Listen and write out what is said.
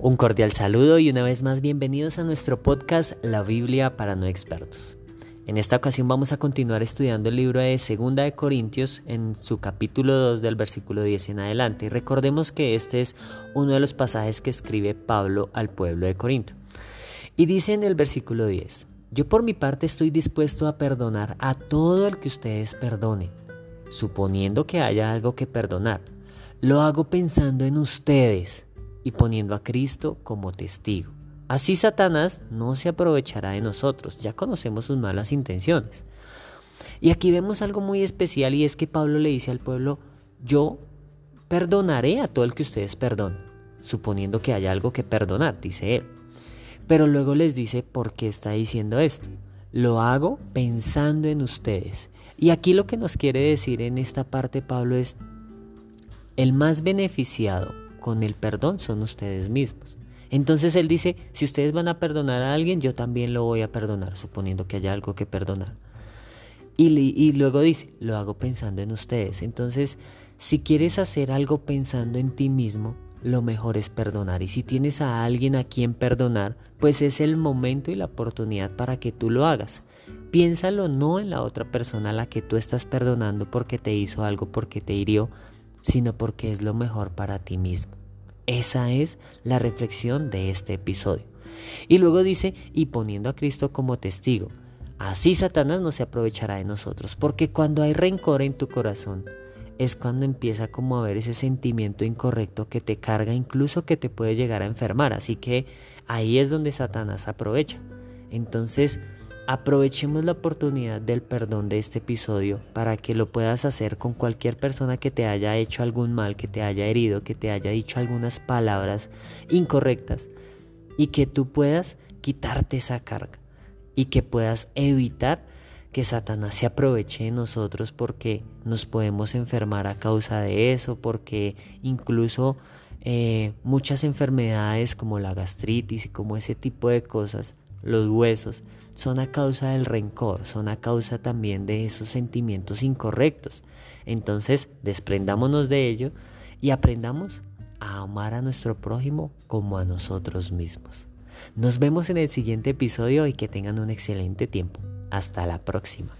Un cordial saludo y una vez más bienvenidos a nuestro podcast La Biblia para no expertos. En esta ocasión vamos a continuar estudiando el libro de Segunda de Corintios en su capítulo 2 del versículo 10 en adelante. Y recordemos que este es uno de los pasajes que escribe Pablo al pueblo de Corinto. Y dice en el versículo 10, yo por mi parte estoy dispuesto a perdonar a todo el que ustedes perdonen, suponiendo que haya algo que perdonar. Lo hago pensando en ustedes y poniendo a Cristo como testigo. Así Satanás no se aprovechará de nosotros, ya conocemos sus malas intenciones. Y aquí vemos algo muy especial y es que Pablo le dice al pueblo, yo perdonaré a todo el que ustedes perdonen, suponiendo que haya algo que perdonar, dice él. Pero luego les dice por qué está diciendo esto. Lo hago pensando en ustedes. Y aquí lo que nos quiere decir en esta parte Pablo es, el más beneficiado con el perdón son ustedes mismos. Entonces él dice, si ustedes van a perdonar a alguien, yo también lo voy a perdonar, suponiendo que haya algo que perdonar. Y, luego dice, lo hago pensando en ustedes. Entonces, si quieres hacer algo pensando en ti mismo, lo mejor es perdonar. Y si tienes a alguien a quien perdonar, pues es el momento y la oportunidad para que tú lo hagas. Piénsalo no en la otra persona a la que tú estás perdonando porque te hizo algo, porque te hirió, sino porque es lo mejor para ti mismo. Esa es la reflexión de este episodio. Y luego dice, y poniendo a Cristo como testigo, así Satanás no se aprovechará de nosotros, porque cuando hay rencor en tu corazón, es cuando empieza como a haber ese sentimiento incorrecto que te carga, incluso que te puede llegar a enfermar. Así que ahí es donde Satanás aprovecha. Entonces, Aprovechemos la oportunidad del perdón de este episodio para que lo puedas hacer con cualquier persona que te haya hecho algún mal, que te haya herido, que te haya dicho algunas palabras incorrectas y que tú puedas quitarte esa carga y que puedas evitar que Satanás se aproveche de nosotros porque nos podemos enfermar a causa de eso, porque incluso eh, muchas enfermedades como la gastritis y como ese tipo de cosas los huesos, son a causa del rencor, son a causa también de esos sentimientos incorrectos. Entonces, desprendámonos de ello y aprendamos a amar a nuestro prójimo como a nosotros mismos. Nos vemos en el siguiente episodio y que tengan un excelente tiempo. Hasta la próxima.